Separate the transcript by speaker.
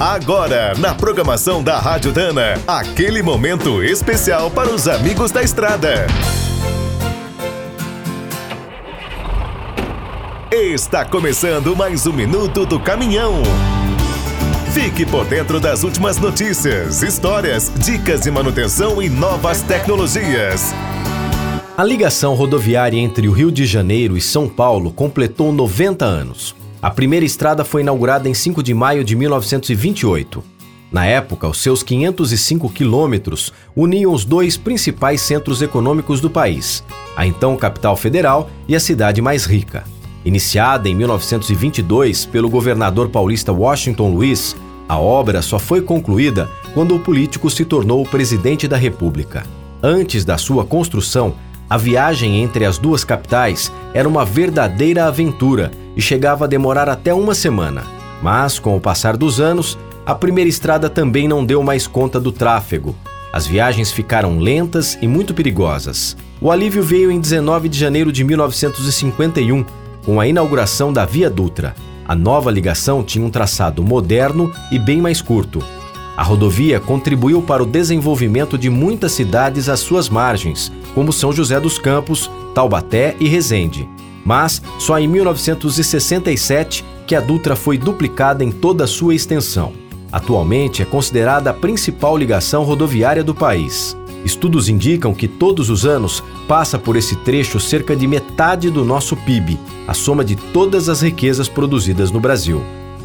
Speaker 1: Agora, na programação da Rádio Dana, aquele momento especial para os amigos da estrada. Está começando mais um minuto do caminhão. Fique por dentro das últimas notícias, histórias, dicas de manutenção e novas tecnologias.
Speaker 2: A ligação rodoviária entre o Rio de Janeiro e São Paulo completou 90 anos. A primeira estrada foi inaugurada em 5 de maio de 1928. Na época, os seus 505 quilômetros uniam os dois principais centros econômicos do país, a então capital federal e a cidade mais rica. Iniciada em 1922 pelo governador paulista Washington Luiz, a obra só foi concluída quando o político se tornou o presidente da República. Antes da sua construção, a viagem entre as duas capitais era uma verdadeira aventura e chegava a demorar até uma semana. Mas, com o passar dos anos, a primeira estrada também não deu mais conta do tráfego. As viagens ficaram lentas e muito perigosas. O alívio veio em 19 de janeiro de 1951, com a inauguração da Via Dutra. A nova ligação tinha um traçado moderno e bem mais curto. A rodovia contribuiu para o desenvolvimento de muitas cidades às suas margens, como São José dos Campos, Taubaté e Resende mas só em 1967 que a Dutra foi duplicada em toda a sua extensão. Atualmente é considerada a principal ligação rodoviária do país. Estudos indicam que todos os anos passa por esse trecho cerca de metade do nosso PIB, a soma de todas as riquezas produzidas no Brasil.